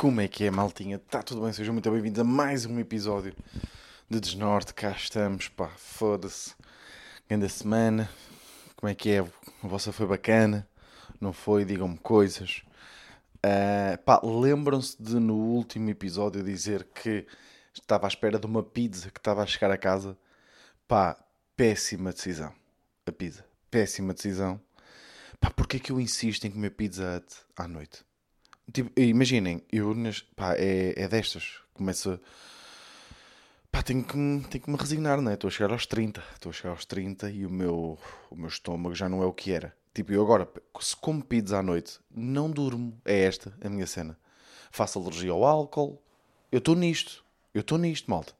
Como é que é, maltinha? Está tudo bem? Sejam muito bem-vindos a mais um episódio de Desnorte. Cá estamos, pá, foda-se. Grande semana. Como é que é? A vossa foi bacana? Não foi? Digam-me coisas. Uh, pá, lembram-se de no último episódio dizer que estava à espera de uma pizza que estava a chegar a casa? Pá, péssima decisão. A pizza. Péssima decisão. Pá, porquê que eu insisto em comer pizza à noite? Tipo, imaginem, eu pá, é, é destas. Começa. Pá, tenho que, tenho que me resignar, não é? Estou a chegar aos 30. Estou a chegar aos 30 e o meu, o meu estômago já não é o que era. Tipo, eu agora, se como pizza à noite, não durmo. É esta a minha cena. Faço alergia ao álcool. Eu estou nisto. Eu estou nisto, malta.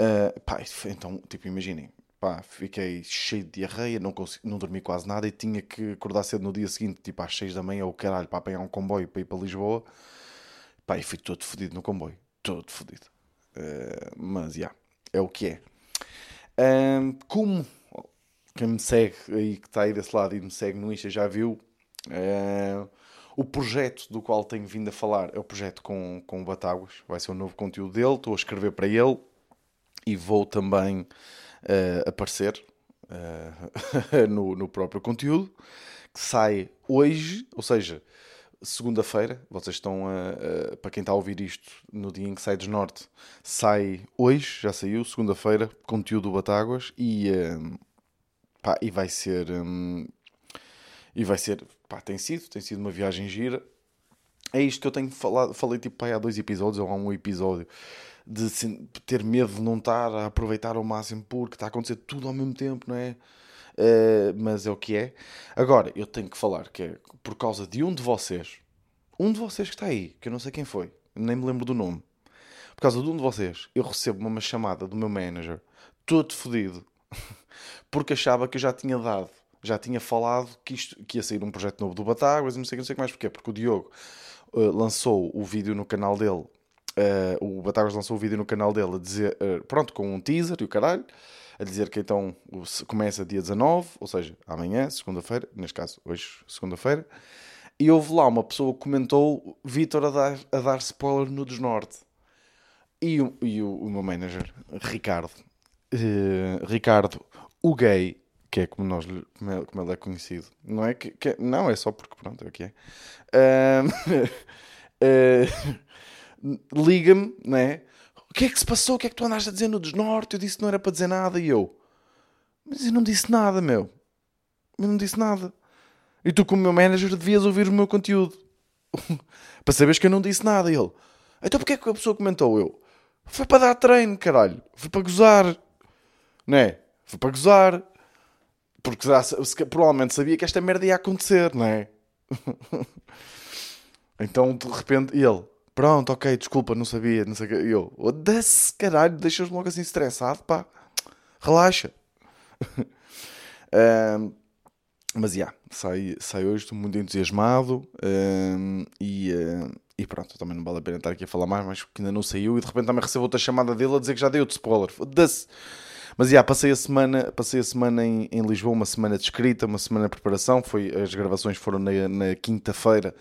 Uh, pá, então, tipo, imaginem pá, fiquei cheio de diarreia, não, consegui, não dormi quase nada e tinha que acordar cedo no dia seguinte, tipo às 6 da manhã, ou caralho, para apanhar um comboio para ir para Lisboa. Pá, e fui todo fodido no comboio, todo fodido. Uh, mas, já, yeah, é o que é. Uh, como quem me segue aí, que está aí desse lado e me segue no Insta já viu, uh, o projeto do qual tenho vindo a falar é o projeto com, com o Batáguas, vai ser um novo conteúdo dele, estou a escrever para ele e vou também uh, aparecer uh, no, no próprio conteúdo, que sai hoje, ou seja, segunda-feira, vocês estão a, para quem está a ouvir isto no dia em que sai Desnorte, sai hoje, já saiu, segunda-feira, conteúdo do Batáguas e, um, pá, e vai ser um, e vai ser, pá, tem sido, tem sido uma viagem gira. É isto que eu tenho falado, falei tipo pá, há dois episódios ou há um episódio de ter medo de não estar a aproveitar ao máximo porque está a acontecer tudo ao mesmo tempo, não é? Uh, mas é o que é. Agora, eu tenho que falar que é por causa de um de vocês, um de vocês que está aí, que eu não sei quem foi, nem me lembro do nome. Por causa de um de vocês, eu recebo uma chamada do meu manager, todo fodido, porque achava que eu já tinha dado, já tinha falado que, isto, que ia sair um projeto novo do Batáguas e não sei, não sei mais porquê, porque o Diogo uh, lançou o vídeo no canal dele Uh, o Batagas lançou o um vídeo no canal dele a dizer, uh, pronto, com um teaser e o caralho, a dizer que então começa dia 19, ou seja, amanhã, segunda-feira, neste caso, hoje, segunda-feira, e houve lá uma pessoa que comentou Vitor a dar, a dar spoiler no Desnorte. E, o, e o, o meu manager, Ricardo, uh, Ricardo, o gay, que é como, nós, como, é, como ele é conhecido, não é que, que é, não, é só porque pronto, é o que é. liga-me, né? O que é que se passou? O que é que tu andaste a dizer no desnorte? Eu disse que não era para dizer nada e eu. Mas eu não disse nada, meu. Eu não disse nada. E tu, como meu manager, devias ouvir o meu conteúdo. para saberes que eu não disse nada. E ele. Então porquê é que a pessoa comentou? Eu. Foi para dar treino, caralho. Foi para gozar. Né? Foi para gozar. Porque provavelmente sabia que esta merda ia acontecer, não é? então, de repente, ele pronto, ok, desculpa, não sabia, não sei o que. Eu, oda-se, caralho, deixas-me logo assim estressado, pá, relaxa. um, mas já, yeah, sai, hoje, estou muito entusiasmado um, e, e pronto, também não vale a pena estar aqui a falar mais, mas porque ainda não saiu e de repente também recebo outra chamada dele a dizer que já deu de spoiler. Foda-se. Mas já, yeah, passei a semana, passei a semana em, em Lisboa, uma semana de escrita, uma semana de preparação. Foi, as gravações foram na, na quinta-feira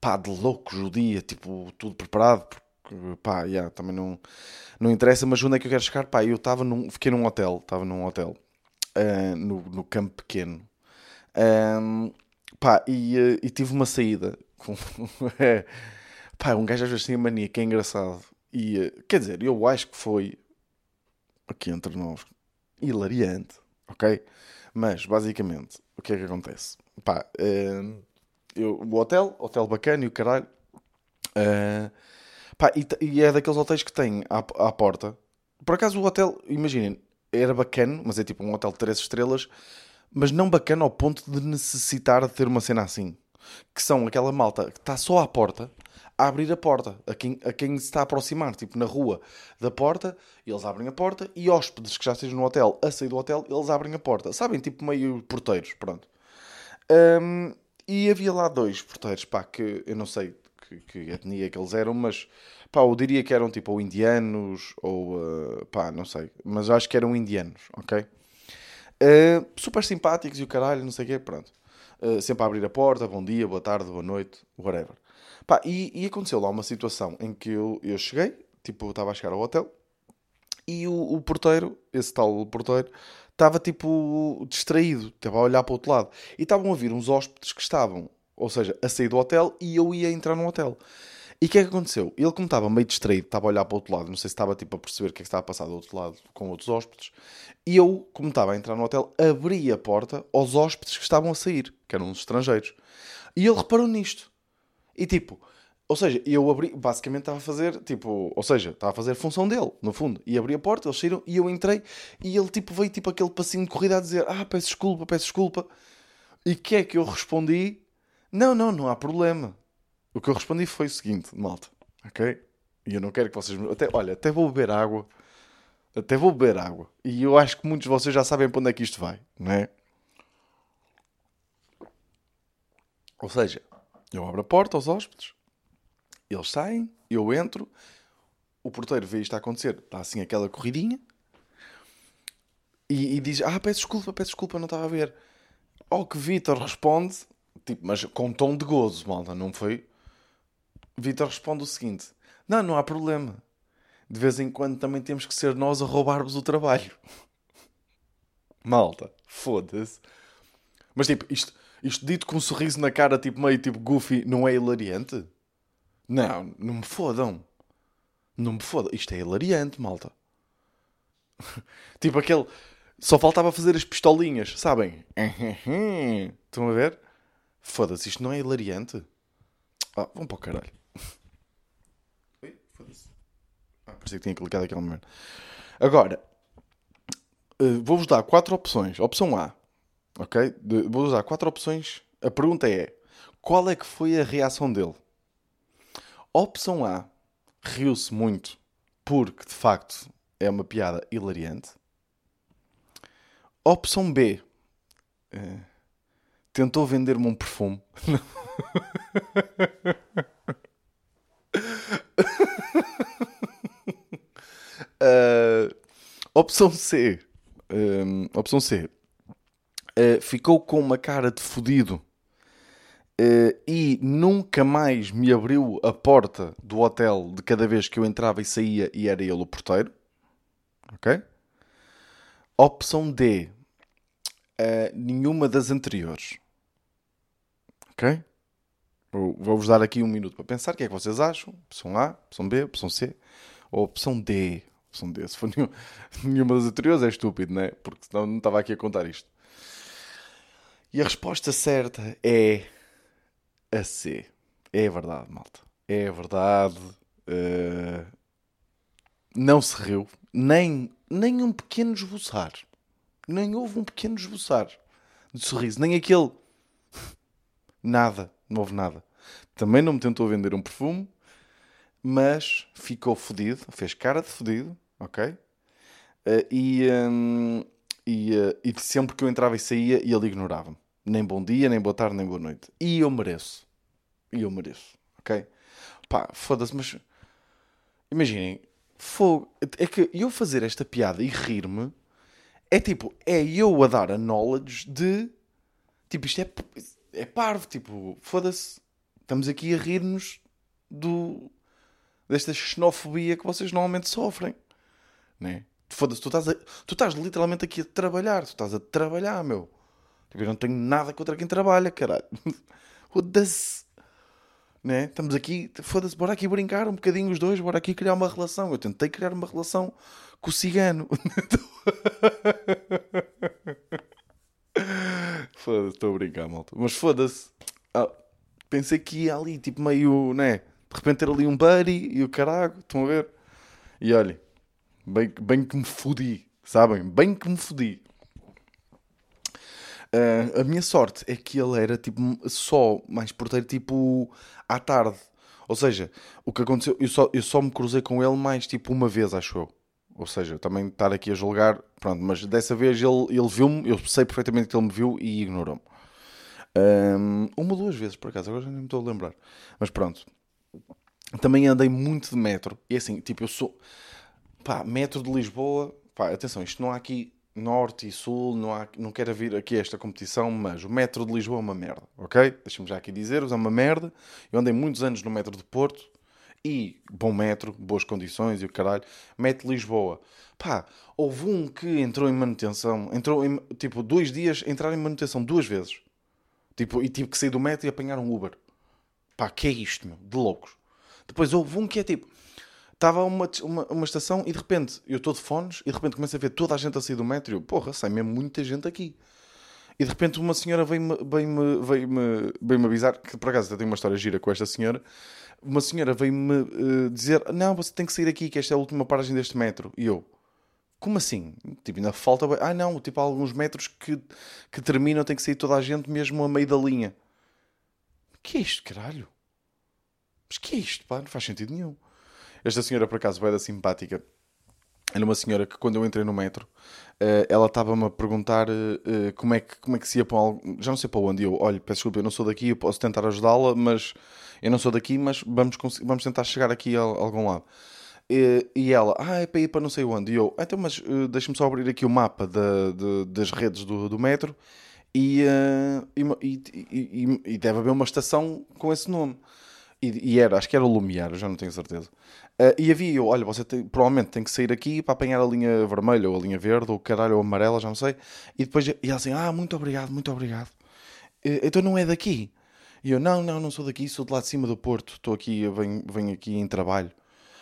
pá, de loucos o dia, tipo, tudo preparado, porque, pá, yeah, também não, não interessa, mas onde é que eu quero chegar? Pá, eu estava num, fiquei num hotel, estava num hotel, uh, no, no campo pequeno, um, pá, e, uh, e tive uma saída com, é, pá, um gajo às vezes tem a mania, que é engraçado, e, uh, quer dizer, eu acho que foi, aqui entre nós, hilariante, ok? Mas, basicamente, o que é que acontece? Pá, uh, eu, o hotel, hotel bacana e o caralho. Uh, pá, e, e, é daqueles hotéis que tem à, à porta. Por acaso o hotel, imaginem, era bacana, mas é tipo um hotel de 3 estrelas, mas não bacana ao ponto de necessitar de ter uma cena assim. Que são aquela malta que está só à porta a abrir a porta a quem, a quem se está a aproximar, tipo na rua da porta, eles abrem a porta e hóspedes que já estejam no hotel a sair do hotel, eles abrem a porta. Sabem, tipo meio porteiros, pronto. Um, e havia lá dois porteiros, pá, que eu não sei que, que etnia que eles eram, mas pá, eu diria que eram tipo ou indianos ou uh, pá, não sei, mas acho que eram indianos, ok? Uh, super simpáticos e o caralho, não sei o quê, pronto. uh, sempre a abrir a porta, bom dia, boa tarde, boa noite, whatever. Pá, e, e aconteceu lá uma situação em que eu, eu cheguei, tipo, estava a chegar ao hotel, e o, o porteiro, esse tal porteiro, estava tipo distraído, estava a olhar para o outro lado. E estavam a vir uns hóspedes que estavam, ou seja, a sair do hotel e eu ia entrar no hotel. E o que é que aconteceu? Ele, como estava meio distraído, estava a olhar para o outro lado, não sei se estava tipo, a perceber o que é que estava a passar do outro lado com outros hóspedes, e eu, como estava a entrar no hotel, abri a porta aos hóspedes que estavam a sair, que eram uns estrangeiros. E ele reparou nisto. E tipo, ou seja, eu abri, basicamente estava a fazer, tipo, ou seja, estava a fazer a função dele, no fundo. E abri a porta, eles saíram e eu entrei e ele tipo veio tipo aquele passinho de corrida a dizer: "Ah, peço desculpa, peço desculpa". E que é que eu respondi? Não, não, não há problema. O que eu respondi foi o seguinte, malta, OK? E eu não quero que vocês até, olha, até vou beber água. Até vou beber água. E eu acho que muitos de vocês já sabem para onde é que isto vai, não é? Ou seja, eu abro a porta aos hóspedes eles saem, eu entro, o porteiro vê isto a acontecer, está assim aquela corridinha, e, e, diz: Ah, peço desculpa, peço desculpa, não estava a ver. Ao que Vitor responde, tipo, mas com tom de gozo, malta, não foi? Vitor responde o seguinte: Não, não há problema. De vez em quando também temos que ser nós a roubar-vos o trabalho. Malta, foda-se. Mas tipo, isto, isto dito com um sorriso na cara, tipo meio tipo goofy, não é hilariante? Não, não me fodam. Não me fodam. Isto é hilariante, malta. tipo aquele. Só faltava fazer as pistolinhas, sabem? Estão a ver? Foda-se, isto não é hilariante. Ah, vão para o caralho. Foda-se. Ah, parecia que tinha clicado aquele momento. Agora, uh, vou-vos dar quatro opções. Opção A. Ok? Vou-vos dar quatro opções. A pergunta é: qual é que foi a reação dele? Opção A, riu-se muito porque de facto é uma piada hilariante. Opção B, uh, tentou vender-me um perfume. uh, opção C, um, opção C, ficou com uma cara de fodido Uh, e nunca mais me abriu a porta do hotel de cada vez que eu entrava e saía e era ele o porteiro. Ok? Opção D. Uh, nenhuma das anteriores. Ok? Vou-vos dar aqui um minuto para pensar o que é que vocês acham. Opção A, opção B, opção C ou opção D. Opção D. Se for nenhum, nenhuma das anteriores é estúpido, não é? Porque senão não estava aqui a contar isto. E a resposta certa é a C. É verdade, malta. É verdade. Uh, não se riu. Nem, nem um pequeno esboçar. Nem houve um pequeno esboçar de sorriso. Nem aquele. Nada. Não houve nada. Também não me tentou vender um perfume. Mas ficou fodido. Fez cara de fodido. Ok? Uh, e, um, e, uh, e sempre que eu entrava e saía, ele ignorava-me. Nem bom dia, nem boa tarde, nem boa noite. E eu mereço. E eu mereço. Ok? Pá, foda-se, mas. Imaginem. Fogo. É que eu fazer esta piada e rir-me é tipo. É eu a dar a knowledge de. Tipo, isto é. É parvo. Tipo, foda-se. Estamos aqui a rir-nos do. desta xenofobia que vocês normalmente sofrem. Né? Foda-se, tu estás, tu estás literalmente aqui a trabalhar. Tu estás a trabalhar, meu. Tipo, eu não tenho nada contra quem trabalha, caralho. Foda-se. Né? Estamos aqui, foda-se, bora aqui brincar um bocadinho os dois, bora aqui criar uma relação. Eu tentei criar uma relação com o cigano. foda-se, estou a brincar, malta. Mas foda-se. Ah, pensei que ia ali, tipo meio, né? De repente ter ali um buddy e o caralho, estão a ver? E olhem, bem, bem que me fodi, sabem? Bem que me fodi. Uh, a minha sorte é que ele era tipo só mais porteiro tipo à tarde. Ou seja, o que aconteceu, eu só, eu só me cruzei com ele mais tipo uma vez, acho eu. Ou seja, também estar aqui a julgar, pronto, mas dessa vez ele, ele viu-me, eu sei perfeitamente que ele me viu e ignorou-me. Um, uma ou duas vezes, por acaso, agora já nem me estou a lembrar. Mas pronto. Também andei muito de metro. E assim, tipo, eu sou. Pá, metro de Lisboa. Pá, atenção, isto não há aqui norte e sul, não, há, não quero vir aqui a esta competição, mas o metro de Lisboa é uma merda, ok? Deixa-me já aqui dizer-vos, é uma merda. Eu andei muitos anos no metro de Porto e bom metro, boas condições e o caralho. Metro de Lisboa. Pá, houve um que entrou em manutenção, entrou em, tipo, dois dias, entrar em manutenção duas vezes. Tipo, e tive que sair do metro e apanhar um Uber. Pá, que é isto, meu? De loucos. Depois houve um que é tipo, estava uma, uma, uma estação e de repente eu estou de fones e de repente começo a ver toda a gente a sair do metro e eu, porra, sai mesmo muita gente aqui. E de repente uma senhora veio-me veio -me, veio -me avisar, que por acaso eu tenho uma história gira com esta senhora. Uma senhora veio-me uh, dizer: Não, você tem que sair aqui, que esta é a última paragem deste metro. E eu, como assim? Tipo, ainda falta. Ah, não, tipo, há alguns metros que, que terminam, tem que sair toda a gente mesmo a meio da linha. Que é isto, caralho? Mas que é isto, pá? Não faz sentido nenhum. Esta senhora, por acaso, da simpática. Era uma senhora que, quando eu entrei no metro, uh, ela estava-me a perguntar uh, como, é que, como é que se ia para algo. Já não sei para onde. Eu, olha, peço desculpa, eu não sou daqui, eu posso tentar ajudá-la, mas eu não sou daqui, mas vamos, vamos tentar chegar aqui a, a algum lado. E, e, ela, ah, é para ir para não sei onde. E eu, então, mas uh, deixa-me só abrir aqui o mapa da, de, das redes do, do metro e, uh, e, e, e, deve haver uma estação com esse nome. E, era, acho que era o Lumiar, já não tenho certeza. Uh, e havia eu, olha, você tem, provavelmente tem que sair aqui para apanhar a linha vermelha ou a linha verde ou caralho ou amarela, já não sei. E depois e ela assim, ah, muito obrigado, muito obrigado. então não é daqui. E eu, não, não, não sou daqui, sou de lá de cima do Porto. Estou aqui, venho, venho aqui em trabalho.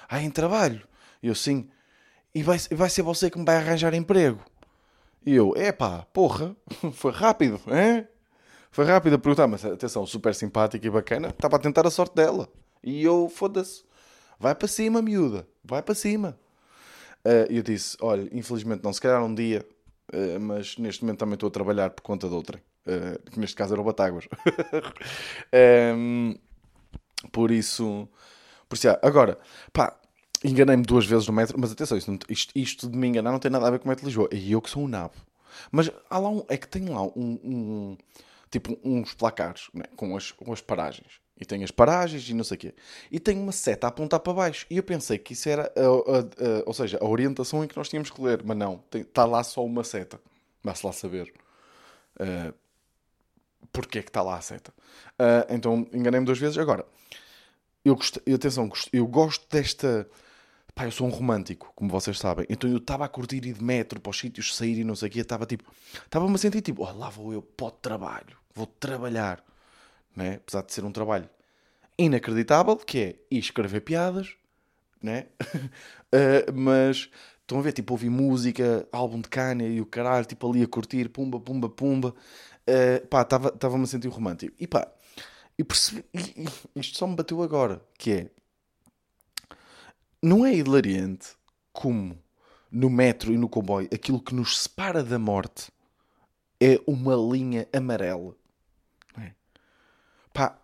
Ah, em trabalho? E eu, sim. E vai, vai ser você que me vai arranjar emprego? E eu, epá, porra, foi rápido, hein? Foi rápido a perguntar, mas atenção, super simpática e bacana, estava a tentar a sorte dela. E eu, foda-se, vai para cima, miúda, vai para cima. Uh, eu disse, olha, infelizmente não, se calhar um dia, uh, mas neste momento também estou a trabalhar por conta de outra uh, que neste caso era o Batáguas. um, por isso, por isso, agora, pá, enganei-me duas vezes no metro, mas atenção, isto, isto, isto, de me enganar não tem nada a ver com o metro de Lisboa, e eu que sou um nabo. Mas há lá um, é que tem lá um, um tipo uns placares né, com, as, com as paragens. E tem as paragens e não sei o quê. E tem uma seta a apontar para baixo. E eu pensei que isso era, a, a, a, ou seja, a orientação em que nós tínhamos que ler. Mas não, está lá só uma seta. Vá-se lá saber. Uh, porque é que está lá a seta. Uh, então enganei-me duas vezes. Agora, eu gosto, atenção, eu gosto desta. Pá, eu sou um romântico, como vocês sabem. Então eu estava a curtir ir de metro para os sítios, sair e não sei o quê. Estava tipo. Estava-me a sentir tipo, oh, lá vou eu para o trabalho. Vou trabalhar. Né? Apesar de ser um trabalho inacreditável, que é escrever piadas, né? uh, mas estão a ver, tipo, ouvir música, álbum de Kanye e o caralho, tipo ali a curtir, pumba, pumba, pumba uh, pá, estava-me a sentir romântico. E pá, e percebi, e, e, isto só me bateu agora, que é, não é hilariante como no metro e no comboio aquilo que nos separa da morte é uma linha amarela. Pá,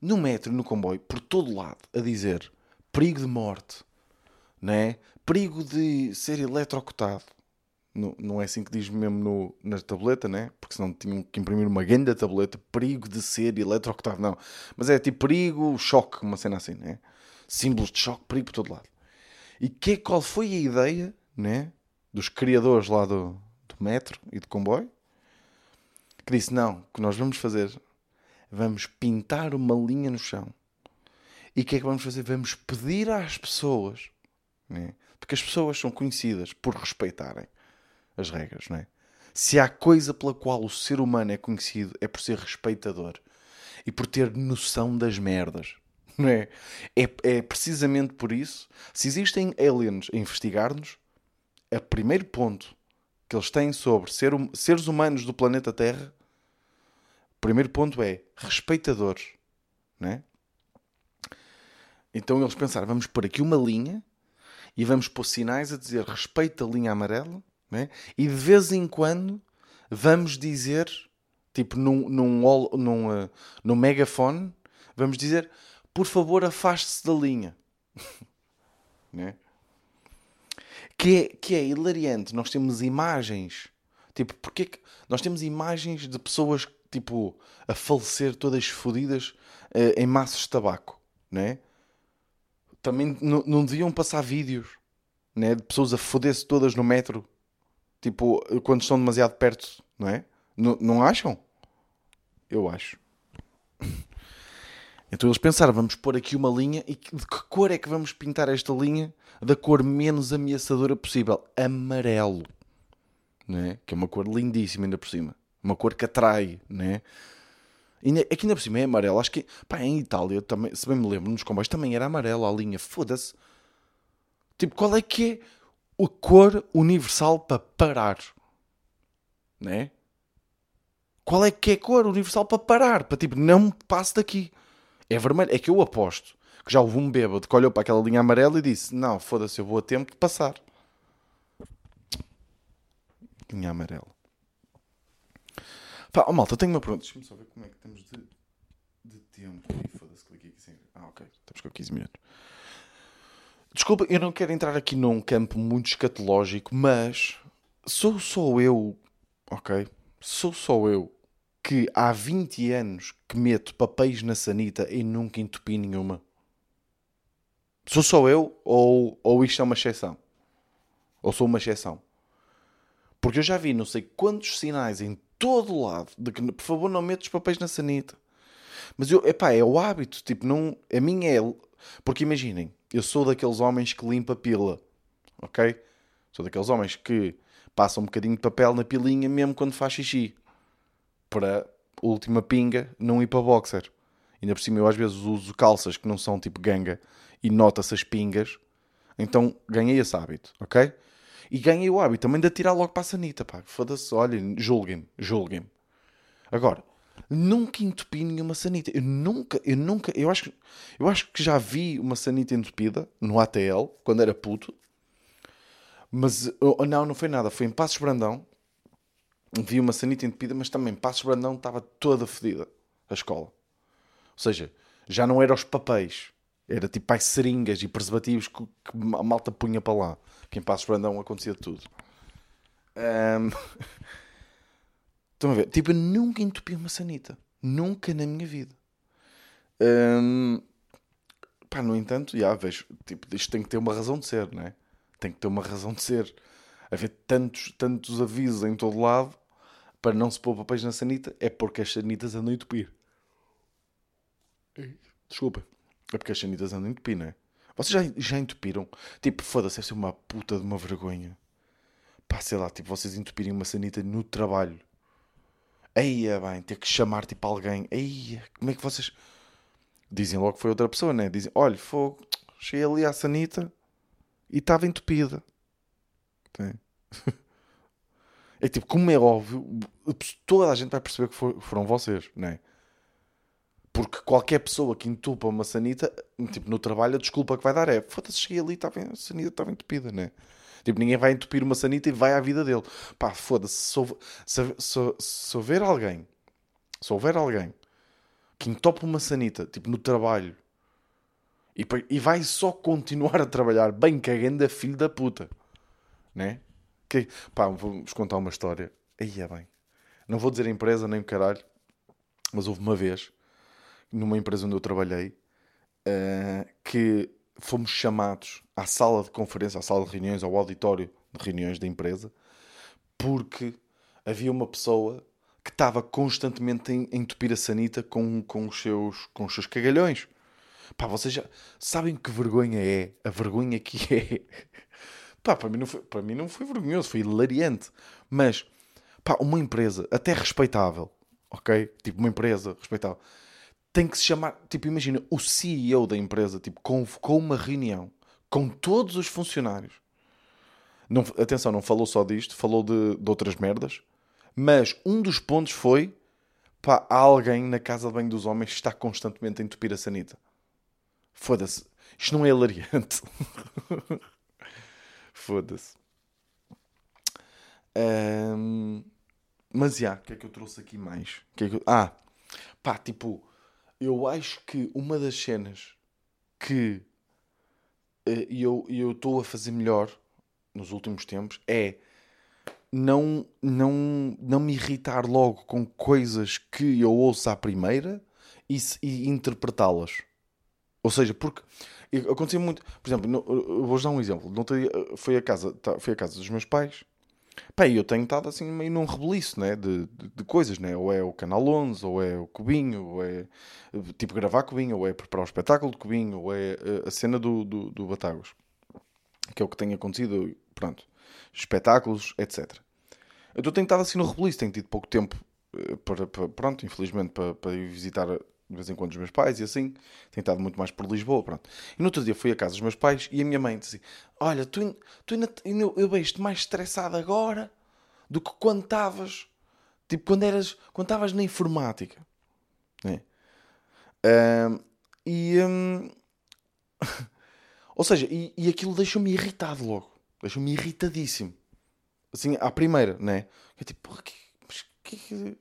no metro no comboio, por todo lado, a dizer perigo de morte, né? perigo de ser eletrocutado, não, não é assim que diz mesmo no, na tableta, né? Porque senão tinham que imprimir uma grande tableta. Perigo de ser eletrocutado. Não. Mas é tipo perigo, choque, uma cena assim, né? Símbolos de choque, perigo por todo lado. E que, qual foi a ideia, né? Dos criadores lá do, do metro e do comboio? Que disse: não, que nós vamos fazer? Vamos pintar uma linha no chão. E o que é que vamos fazer? Vamos pedir às pessoas, né? porque as pessoas são conhecidas por respeitarem as regras, não é? Se há coisa pela qual o ser humano é conhecido é por ser respeitador e por ter noção das merdas, não é? É, é precisamente por isso. Se existem aliens a investigar-nos, o primeiro ponto que eles têm sobre ser, seres humanos do planeta Terra, primeiro ponto é respeitadores, não é? Então eles pensaram, vamos pôr aqui uma linha e vamos pôr sinais a dizer respeita a linha amarela né? E de vez em quando vamos dizer, tipo num, num, num, uh, num megafone, vamos dizer, por favor afaste-se da linha. né? que, é, que é hilariante. Nós temos imagens, tipo, porque que nós temos imagens de pessoas tipo a falecer todas fodidas uh, em maços de tabaco, né? Também não deviam passar vídeos né, de pessoas a foder-se todas no metro Tipo, quando estão demasiado perto, não é? N não acham? Eu acho. Então eles pensaram, vamos pôr aqui uma linha e de que cor é que vamos pintar esta linha da cor menos ameaçadora possível? Amarelo. Né? Que é uma cor lindíssima ainda por cima. Uma cor que atrai, né? Aqui ainda por cima é amarelo. Acho que, pá, em Itália, também, se bem me lembro, nos comboios também era amarelo a linha. Foda-se. Tipo, qual é que é a cor universal para parar? Né? Qual é que é a cor universal para parar? Para tipo, não passe daqui. É vermelho. É que eu aposto que já houve um bêbado que olhou para aquela linha amarela e disse: Não, foda-se, eu vou a tempo de passar. Linha amarela. Pá, oh, malta, tenho uma pergunta. Deixa-me só ver como é que estamos de, de tempo. Foda-se, cliquei aqui sem. Ah, ok. Estamos com 15 minutos. Desculpa, eu não quero entrar aqui num campo muito escatológico, mas sou só eu, ok? Sou só eu que há 20 anos que meto papéis na sanita e nunca entupi nenhuma? Sou só eu ou, ou isto é uma exceção? Ou sou uma exceção? Porque eu já vi não sei quantos sinais em todo lado de que, por favor, não metas papéis na sanita. Mas eu, epá, é o hábito, tipo, não, a minha é... Porque imaginem, eu sou daqueles homens que limpa pila, ok? Sou daqueles homens que passam um bocadinho de papel na pilinha mesmo quando faz xixi para última pinga não ir para boxer. Ainda por cima eu às vezes uso calças que não são tipo ganga e nota-se as pingas. Então ganhei esse hábito, ok? E ganhei o hábito também de atirar logo para a sanita, pá. Foda-se, olhem, julguem-me, julguem-me. Agora, nunca entupi nenhuma sanita. Eu nunca, eu nunca, eu acho, eu acho que já vi uma sanita entupida no ATL, quando era puto. Mas, oh, não, não foi nada. Foi em Passos Brandão, vi uma sanita entupida, mas também Passos Brandão estava toda fedida, a escola. Ou seja, já não eram os papéis, era tipo as seringas e preservativos que, que a malta punha para lá. Que em Passos Brandão acontecia tudo. Um... Estão a ver? Tipo, eu nunca entupi uma sanita. Nunca na minha vida. Um... Pá, no entanto, já vejo, tipo, isto tem que ter uma razão de ser, não é? Tem que ter uma razão de ser. Haver tantos, tantos avisos em todo lado para não se pôr papéis na sanita é porque as sanitas andam a entupir. Desculpa. É porque as sanitas andam a entupir, não é? Vocês já, já entupiram? Tipo, foda-se, deve ser uma puta de uma vergonha. Pá, sei lá, tipo, vocês entupirem uma sanita no trabalho. Eia, bem, ter que chamar, tipo, alguém. Eia, como é que vocês... Dizem logo que foi outra pessoa, né? Dizem, olha, fogo, cheguei ali à sanita e estava entupida. Tem. É tipo, como é óbvio, toda a gente vai perceber que foram vocês, não é? Porque qualquer pessoa que entupa uma sanita, tipo, no trabalho, a desculpa que vai dar é foda-se, cheguei ali, tava, a sanita estava entupida, né? Tipo, ninguém vai entupir uma sanita e vai à vida dele. Pá, foda-se, se, se, se, se, houver alguém, se houver alguém que entopa uma sanita, tipo, no trabalho, e, e vai só continuar a trabalhar bem cagando a filho da puta, né? Que, pá, vou-vos contar uma história. Aí é bem. Não vou dizer empresa nem o caralho, mas houve uma vez, numa empresa onde eu trabalhei, uh, que fomos chamados à sala de conferência, à sala de reuniões, ao auditório de reuniões da empresa, porque havia uma pessoa que estava constantemente a entupir a sanita com, com, os, seus, com os seus cagalhões. Pá, vocês já sabem que vergonha é? A vergonha que é Pá, para mim não foi, para mim não foi vergonhoso, foi hilariante. Mas, pá, uma empresa até respeitável, ok? Tipo, uma empresa respeitável, tem que se chamar, tipo, imagina, o CEO da empresa, tipo, convocou uma reunião com todos os funcionários. Não, atenção, não falou só disto, falou de, de outras merdas. Mas um dos pontos foi, pá, alguém na casa de banho dos homens está constantemente a entupir a sanita. Foda-se. Isto não é hilariante. Foda-se. Um, mas já, o que é que eu trouxe aqui mais? Que é que eu... Ah, pá, tipo, eu acho que uma das cenas que uh, eu estou a fazer melhor nos últimos tempos é não, não, não me irritar logo com coisas que eu ouço à primeira e, e interpretá-las. Ou seja, porque Acontecia muito. Por exemplo, vou-vos dar um exemplo. Teria, foi, a casa, tá, foi a casa dos meus pais Pá, eu tenho estado assim meio num rebeliço, né? De, de, de coisas, né? Ou é o Canal 11, ou é o Cubinho, ou é tipo gravar Cubinho, ou é preparar o espetáculo de Cubinho, ou é eh, a cena do, do, do Batagos. Que é o que tem acontecido, pronto. Espetáculos, etc. Eu tenho estado assim no rebeliço, tenho tido pouco tempo eh, para, para pronto, infelizmente, para, para ir visitar de vez em quando os meus pais e assim. Tenho estado muito mais por Lisboa, pronto. E no outro dia fui à casa dos meus pais e a minha mãe disse Olha, tu, tu ainda, eu, eu vejo-te mais estressado agora do que quando estavas, tipo, quando eras, quando estavas na informática. É. Um, e... Um, ou seja, e, e aquilo deixou-me irritado logo. Deixou-me irritadíssimo. Assim, à primeira, né? É tipo, que, que, que...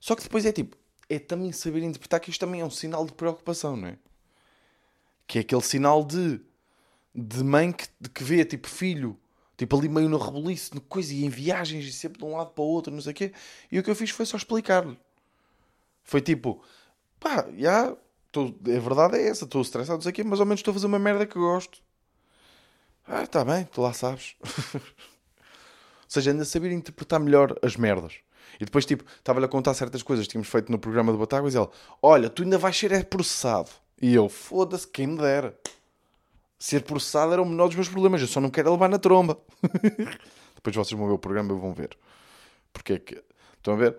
Só que depois é tipo, é também saber interpretar que isto também é um sinal de preocupação, não é? Que é aquele sinal de, de mãe que, de que vê, tipo, filho, tipo, ali meio no reboliço, no coisa, e em viagens, e sempre de um lado para o outro, não sei o quê. E o que eu fiz foi só explicar-lhe. Foi tipo, pá, já, tô, a verdade é essa, estou estressado, não sei o quê, mas ao menos estou a fazer uma merda que gosto. Ah, está bem, tu lá sabes. Ou seja, ainda saber interpretar melhor as merdas. E depois, tipo, estava-lhe a contar certas coisas que tínhamos feito no programa do Batáguas e ela, olha, tu ainda vais ser é processado. E eu, foda-se, quem me dera. Ser processado era o menor dos meus problemas, eu só não quero levar na tromba. depois vocês vão ver o programa e vão ver. Porque é que. Estão a ver?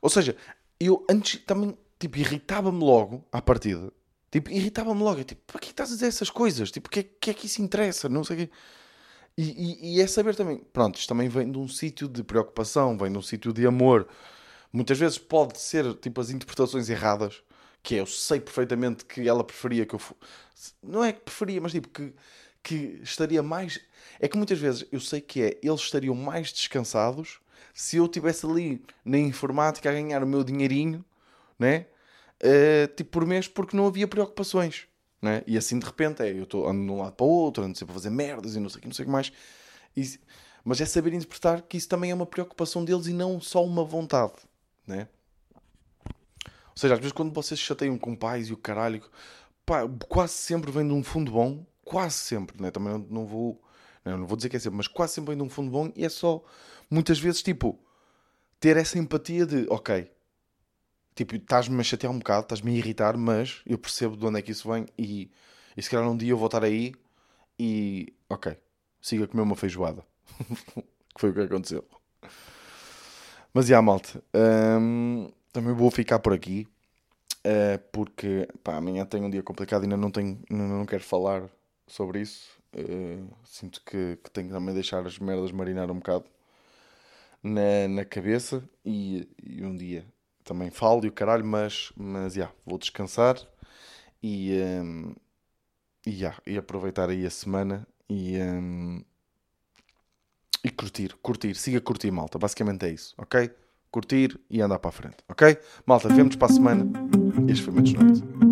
Ou seja, eu antes também, tipo, irritava-me logo à partida. Tipo, irritava-me logo. Eu, tipo, para que estás a dizer essas coisas? Tipo, o que, é, que é que isso interessa? Não sei o quê. E, e, e, é saber também, pronto, isto também vem de um sítio de preocupação, vem de um sítio de amor. Muitas vezes pode ser tipo as interpretações erradas, que é, eu sei perfeitamente que ela preferia que eu fosse. Não é que preferia, mas tipo que, que estaria mais. É que muitas vezes eu sei que é, eles estariam mais descansados se eu estivesse ali na informática a ganhar o meu dinheirinho, né? Uh, tipo por mês, porque não havia preocupações. Né? E assim de repente é, eu estou ando de um lado para o outro, ando sempre a fazer merdas e não sei o que, não sei o que mais. E, mas é saber interpretar que isso também é uma preocupação deles e não só uma vontade, né? Ou seja, às vezes quando vocês chateiam com pais e o caralho, pá, quase sempre vem de um fundo bom, quase sempre, né? Também não, não vou, não vou dizer que é sempre, mas quase sempre vem de um fundo bom e é só, muitas vezes, tipo, ter essa empatia de, ok, tipo, estás-me a chatear um bocado, estás-me a irritar, mas eu percebo de onde é que isso vem e, e se calhar um dia eu vou estar aí e, ok, siga a comer uma feijoada. que foi o que aconteceu. Mas, já, malta, hum, também vou ficar por aqui. Uh, porque pá, amanhã tenho um dia complicado e ainda não, tenho, ainda não quero falar sobre isso. Uh, sinto que, que tenho que também deixar as merdas marinar um bocado na, na cabeça e, e um dia também falo e o caralho, mas, mas yeah, vou descansar e, um, e, yeah, e aproveitar aí a semana e, um, e curtir, curtir, siga curtir, malta. Basicamente é isso, ok? Curtir e andar para a frente, ok? Malta, vemos para a semana. Este foi o meu desnorte.